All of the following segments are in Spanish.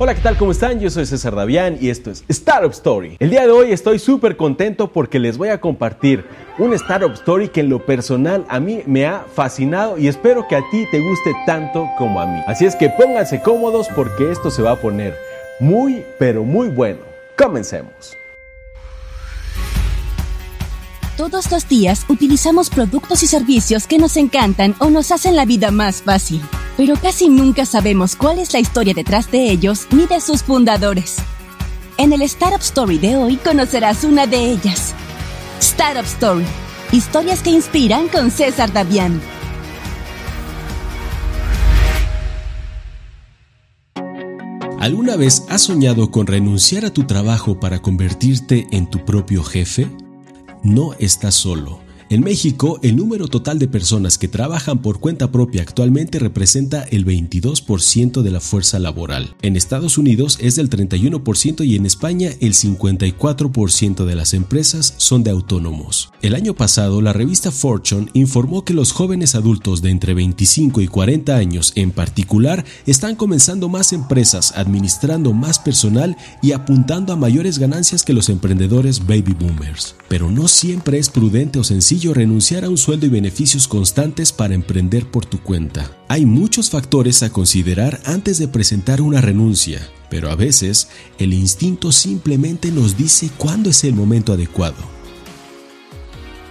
Hola, ¿qué tal? ¿Cómo están? Yo soy César Davián y esto es Startup Story. El día de hoy estoy súper contento porque les voy a compartir un Startup Story que en lo personal a mí me ha fascinado y espero que a ti te guste tanto como a mí. Así es que pónganse cómodos porque esto se va a poner muy, pero muy bueno. Comencemos. Todos los días utilizamos productos y servicios que nos encantan o nos hacen la vida más fácil, pero casi nunca sabemos cuál es la historia detrás de ellos ni de sus fundadores. En el Startup Story de hoy conocerás una de ellas. Startup Story. Historias que inspiran con César Davián. ¿Alguna vez has soñado con renunciar a tu trabajo para convertirte en tu propio jefe? No estás solo. En México, el número total de personas que trabajan por cuenta propia actualmente representa el 22% de la fuerza laboral. En Estados Unidos es del 31% y en España el 54% de las empresas son de autónomos. El año pasado, la revista Fortune informó que los jóvenes adultos de entre 25 y 40 años en particular están comenzando más empresas, administrando más personal y apuntando a mayores ganancias que los emprendedores baby boomers. Pero no siempre es prudente o sencillo renunciar a un sueldo y beneficios constantes para emprender por tu cuenta. Hay muchos factores a considerar antes de presentar una renuncia, pero a veces el instinto simplemente nos dice cuándo es el momento adecuado.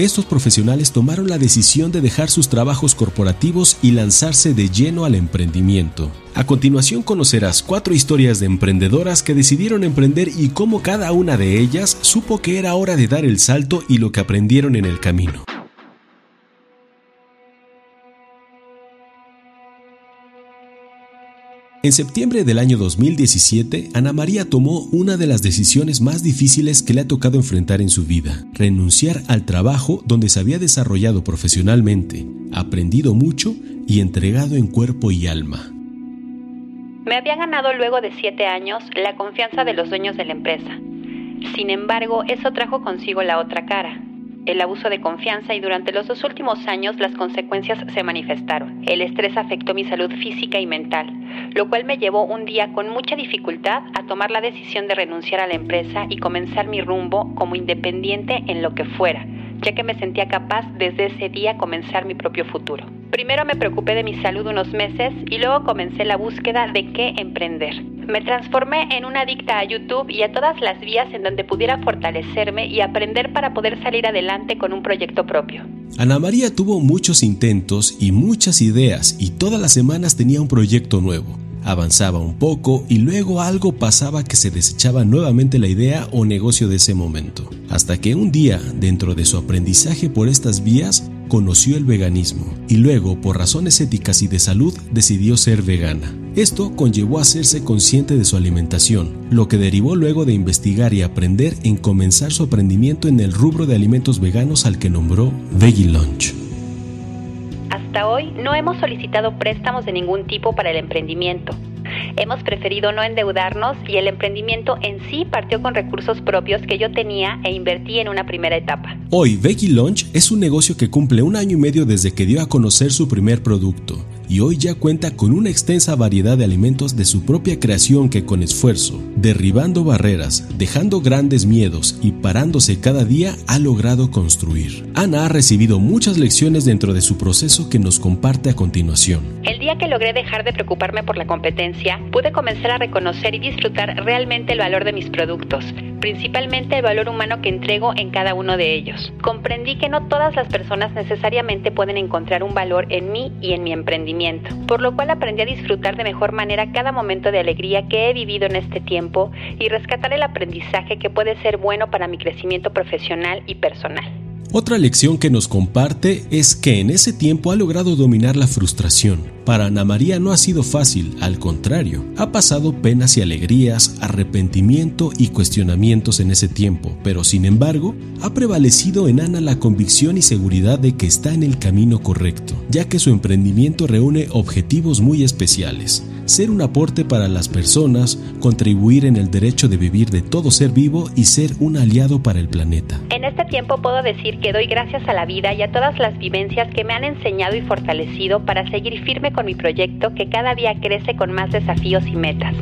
Estos profesionales tomaron la decisión de dejar sus trabajos corporativos y lanzarse de lleno al emprendimiento. A continuación conocerás cuatro historias de emprendedoras que decidieron emprender y cómo cada una de ellas supo que era hora de dar el salto y lo que aprendieron en el camino. En septiembre del año 2017, Ana María tomó una de las decisiones más difíciles que le ha tocado enfrentar en su vida, renunciar al trabajo donde se había desarrollado profesionalmente, aprendido mucho y entregado en cuerpo y alma. Me había ganado luego de siete años la confianza de los dueños de la empresa. Sin embargo, eso trajo consigo la otra cara, el abuso de confianza y durante los dos últimos años las consecuencias se manifestaron. El estrés afectó mi salud física y mental, lo cual me llevó un día con mucha dificultad a tomar la decisión de renunciar a la empresa y comenzar mi rumbo como independiente en lo que fuera, ya que me sentía capaz desde ese día comenzar mi propio futuro. Primero me preocupé de mi salud unos meses y luego comencé la búsqueda de qué emprender. Me transformé en una adicta a YouTube y a todas las vías en donde pudiera fortalecerme y aprender para poder salir adelante con un proyecto propio. Ana María tuvo muchos intentos y muchas ideas y todas las semanas tenía un proyecto nuevo. Avanzaba un poco y luego algo pasaba que se desechaba nuevamente la idea o negocio de ese momento. Hasta que un día, dentro de su aprendizaje por estas vías, conoció el veganismo y luego, por razones éticas y de salud, decidió ser vegana. Esto conllevó a hacerse consciente de su alimentación, lo que derivó luego de investigar y aprender en comenzar su aprendimiento en el rubro de alimentos veganos al que nombró Veggie Lunch. Hasta hoy no hemos solicitado préstamos de ningún tipo para el emprendimiento. Hemos preferido no endeudarnos y el emprendimiento en sí partió con recursos propios que yo tenía e invertí en una primera etapa. Hoy, Veggie Lunch es un negocio que cumple un año y medio desde que dio a conocer su primer producto y hoy ya cuenta con una extensa variedad de alimentos de su propia creación que con esfuerzo, derribando barreras, dejando grandes miedos y parándose cada día ha logrado construir. Ana ha recibido muchas lecciones dentro de su proceso que nos comparte a continuación. El día que logré dejar de preocuparme por la competencia, pude comenzar a reconocer y disfrutar realmente el valor de mis productos, principalmente el valor humano que entrego en cada uno de ellos. Comprendí que no todas las personas necesariamente pueden encontrar un valor en mí y en mi emprendimiento por lo cual aprendí a disfrutar de mejor manera cada momento de alegría que he vivido en este tiempo y rescatar el aprendizaje que puede ser bueno para mi crecimiento profesional y personal. Otra lección que nos comparte es que en ese tiempo ha logrado dominar la frustración. Para Ana María no ha sido fácil, al contrario, ha pasado penas y alegrías, arrepentimiento y cuestionamientos en ese tiempo, pero sin embargo, ha prevalecido en Ana la convicción y seguridad de que está en el camino correcto, ya que su emprendimiento reúne objetivos muy especiales ser un aporte para las personas, contribuir en el derecho de vivir de todo ser vivo y ser un aliado para el planeta. En este tiempo puedo decir que doy gracias a la vida y a todas las vivencias que me han enseñado y fortalecido para seguir firme con mi proyecto que cada día crece con más desafíos y metas.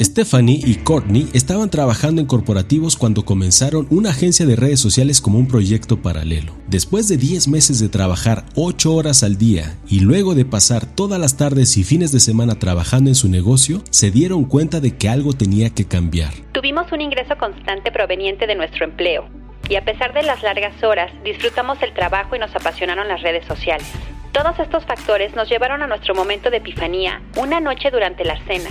Stephanie y Courtney estaban trabajando en corporativos cuando comenzaron una agencia de redes sociales como un proyecto paralelo. Después de 10 meses de trabajar 8 horas al día y luego de pasar todas las tardes y fines de semana trabajando en su negocio, se dieron cuenta de que algo tenía que cambiar. Tuvimos un ingreso constante proveniente de nuestro empleo y a pesar de las largas horas, disfrutamos el trabajo y nos apasionaron las redes sociales. Todos estos factores nos llevaron a nuestro momento de epifanía una noche durante la cena.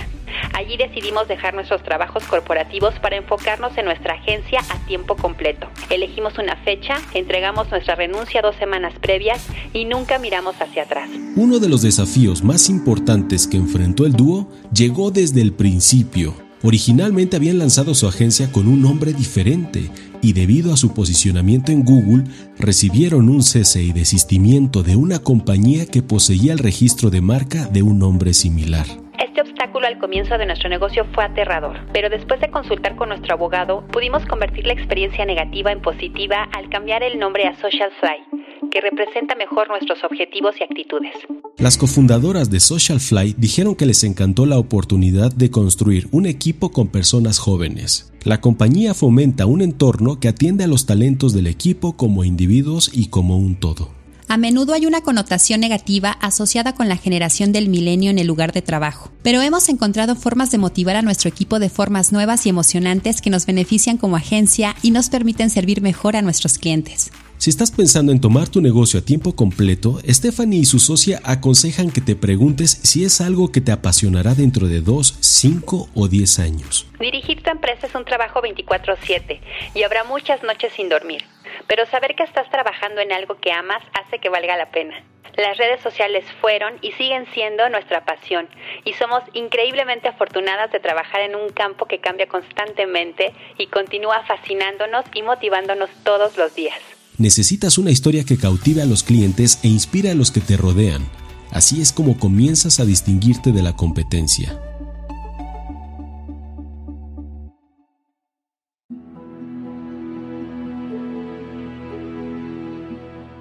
Allí decidimos dejar nuestros trabajos corporativos para enfocarnos en nuestra agencia a tiempo completo. Elegimos una fecha, entregamos nuestra renuncia dos semanas previas y nunca miramos hacia atrás. Uno de los desafíos más importantes que enfrentó el dúo llegó desde el principio. Originalmente habían lanzado su agencia con un nombre diferente y debido a su posicionamiento en Google recibieron un cese y desistimiento de una compañía que poseía el registro de marca de un nombre similar. Este obstáculo al comienzo de nuestro negocio fue aterrador, pero después de consultar con nuestro abogado pudimos convertir la experiencia negativa en positiva al cambiar el nombre a Social Fly, que representa mejor nuestros objetivos y actitudes. Las cofundadoras de Socialfly dijeron que les encantó la oportunidad de construir un equipo con personas jóvenes. La compañía fomenta un entorno que atiende a los talentos del equipo como individuos y como un todo. A menudo hay una connotación negativa asociada con la generación del milenio en el lugar de trabajo, pero hemos encontrado formas de motivar a nuestro equipo de formas nuevas y emocionantes que nos benefician como agencia y nos permiten servir mejor a nuestros clientes. Si estás pensando en tomar tu negocio a tiempo completo, Stephanie y su socia aconsejan que te preguntes si es algo que te apasionará dentro de 2, 5 o 10 años. Dirigir tu empresa es un trabajo 24/7 y habrá muchas noches sin dormir, pero saber que estás trabajando en algo que amas hace que valga la pena. Las redes sociales fueron y siguen siendo nuestra pasión y somos increíblemente afortunadas de trabajar en un campo que cambia constantemente y continúa fascinándonos y motivándonos todos los días. Necesitas una historia que cautive a los clientes e inspire a los que te rodean. Así es como comienzas a distinguirte de la competencia.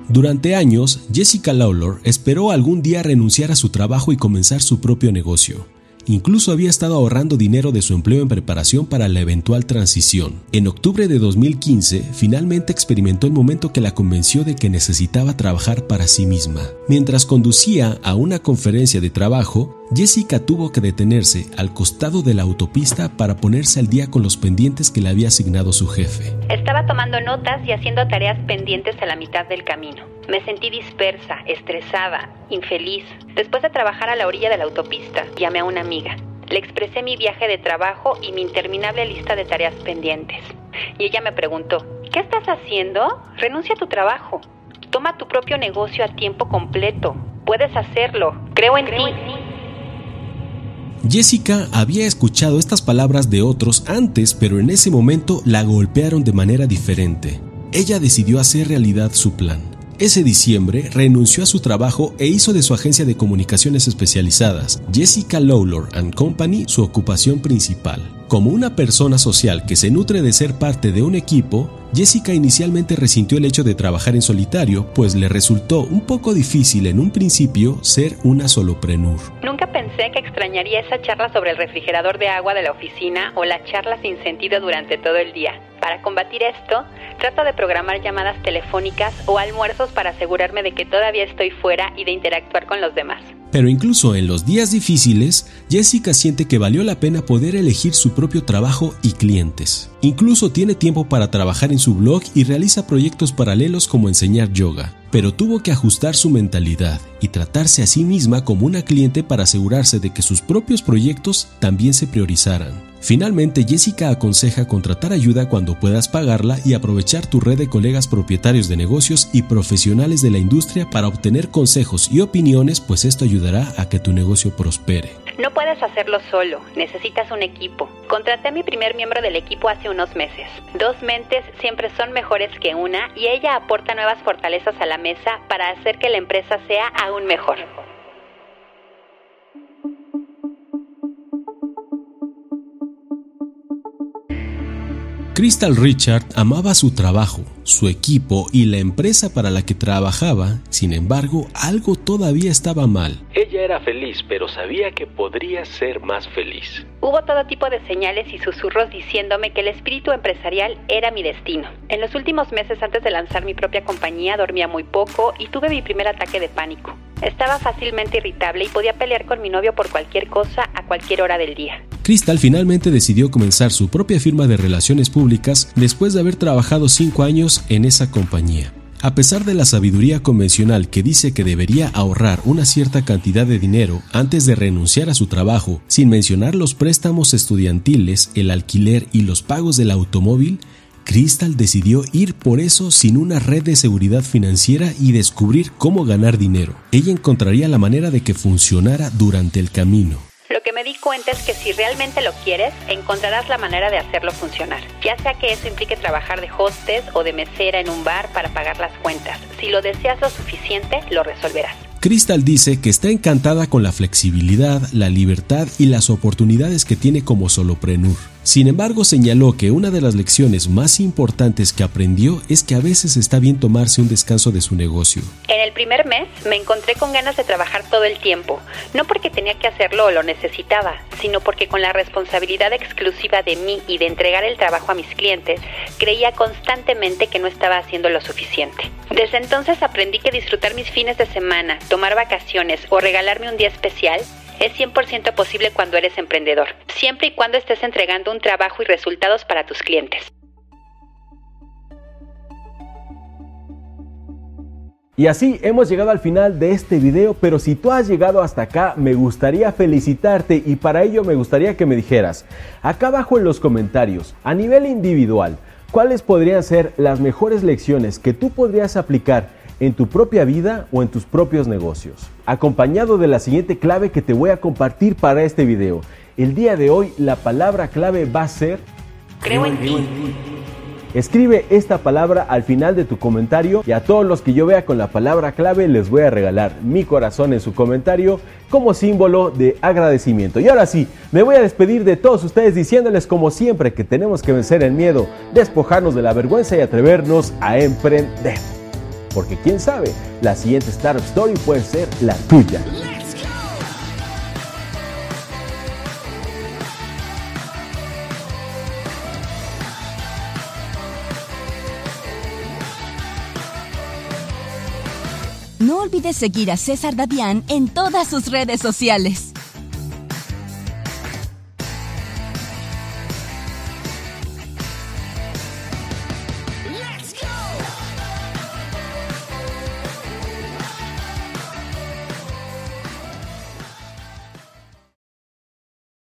Durante años, Jessica Lawlor esperó algún día renunciar a su trabajo y comenzar su propio negocio. Incluso había estado ahorrando dinero de su empleo en preparación para la eventual transición. En octubre de 2015, finalmente experimentó el momento que la convenció de que necesitaba trabajar para sí misma. Mientras conducía a una conferencia de trabajo, Jessica tuvo que detenerse al costado de la autopista para ponerse al día con los pendientes que le había asignado su jefe. Estaba tomando notas y haciendo tareas pendientes a la mitad del camino. Me sentí dispersa, estresada, infeliz. Después de trabajar a la orilla de la autopista, llamé a una amiga. Le expresé mi viaje de trabajo y mi interminable lista de tareas pendientes. Y ella me preguntó, ¿qué estás haciendo? Renuncia a tu trabajo. Toma tu propio negocio a tiempo completo. Puedes hacerlo. Creo en ti. Jessica había escuchado estas palabras de otros antes, pero en ese momento la golpearon de manera diferente. Ella decidió hacer realidad su plan. Ese diciembre renunció a su trabajo e hizo de su agencia de comunicaciones especializadas, Jessica Lawlor Company, su ocupación principal. Como una persona social que se nutre de ser parte de un equipo, Jessica inicialmente resintió el hecho de trabajar en solitario, pues le resultó un poco difícil en un principio ser una soloprenur. Nunca pensé que extrañaría esa charla sobre el refrigerador de agua de la oficina o la charla sin sentido durante todo el día. Para combatir esto, trato de programar llamadas telefónicas o almuerzos para asegurarme de que todavía estoy fuera y de interactuar con los demás. Pero incluso en los días difíciles, Jessica siente que valió la pena poder elegir su propio trabajo y clientes. Incluso tiene tiempo para trabajar en su blog y realiza proyectos paralelos como enseñar yoga, pero tuvo que ajustar su mentalidad y tratarse a sí misma como una cliente para asegurarse de que sus propios proyectos también se priorizaran. Finalmente, Jessica aconseja contratar ayuda cuando puedas pagarla y aprovechar tu red de colegas propietarios de negocios y profesionales de la industria para obtener consejos y opiniones, pues esto ayudará a que tu negocio prospere. No puedes hacerlo solo, necesitas un equipo. Contraté a mi primer miembro del equipo hace unos meses. Dos mentes siempre son mejores que una y ella aporta nuevas fortalezas a la mesa para hacer que la empresa sea aún mejor. Crystal Richard amaba su trabajo, su equipo y la empresa para la que trabajaba, sin embargo, algo todavía estaba mal. Ella era feliz, pero sabía que podría ser más feliz. Hubo todo tipo de señales y susurros diciéndome que el espíritu empresarial era mi destino. En los últimos meses antes de lanzar mi propia compañía dormía muy poco y tuve mi primer ataque de pánico. Estaba fácilmente irritable y podía pelear con mi novio por cualquier cosa a cualquier hora del día. Crystal finalmente decidió comenzar su propia firma de relaciones públicas después de haber trabajado cinco años en esa compañía. A pesar de la sabiduría convencional que dice que debería ahorrar una cierta cantidad de dinero antes de renunciar a su trabajo, sin mencionar los préstamos estudiantiles, el alquiler y los pagos del automóvil, Crystal decidió ir por eso sin una red de seguridad financiera y descubrir cómo ganar dinero. Ella encontraría la manera de que funcionara durante el camino. Lo que me di cuenta es que si realmente lo quieres, encontrarás la manera de hacerlo funcionar. Ya sea que eso implique trabajar de hostes o de mesera en un bar para pagar las cuentas. Si lo deseas lo suficiente, lo resolverás. Crystal dice que está encantada con la flexibilidad, la libertad y las oportunidades que tiene como soloprenur. Sin embargo, señaló que una de las lecciones más importantes que aprendió es que a veces está bien tomarse un descanso de su negocio. En el primer mes me encontré con ganas de trabajar todo el tiempo, no porque tenía que hacerlo o lo necesitaba, sino porque con la responsabilidad exclusiva de mí y de entregar el trabajo a mis clientes, creía constantemente que no estaba haciendo lo suficiente. Desde entonces aprendí que disfrutar mis fines de semana, tomar vacaciones o regalarme un día especial es 100% posible cuando eres emprendedor, siempre y cuando estés entregando un trabajo y resultados para tus clientes. Y así hemos llegado al final de este video, pero si tú has llegado hasta acá, me gustaría felicitarte y para ello me gustaría que me dijeras, acá abajo en los comentarios, a nivel individual, ¿cuáles podrían ser las mejores lecciones que tú podrías aplicar en tu propia vida o en tus propios negocios? Acompañado de la siguiente clave que te voy a compartir para este video. El día de hoy la palabra clave va a ser Creo en ti. Escribe esta palabra al final de tu comentario y a todos los que yo vea con la palabra clave les voy a regalar mi corazón en su comentario como símbolo de agradecimiento. Y ahora sí, me voy a despedir de todos ustedes diciéndoles como siempre que tenemos que vencer el miedo, despojarnos de la vergüenza y atrevernos a emprender. Porque quién sabe, la siguiente Startup Story puede ser la tuya. No olvides seguir a César Davián en todas sus redes sociales.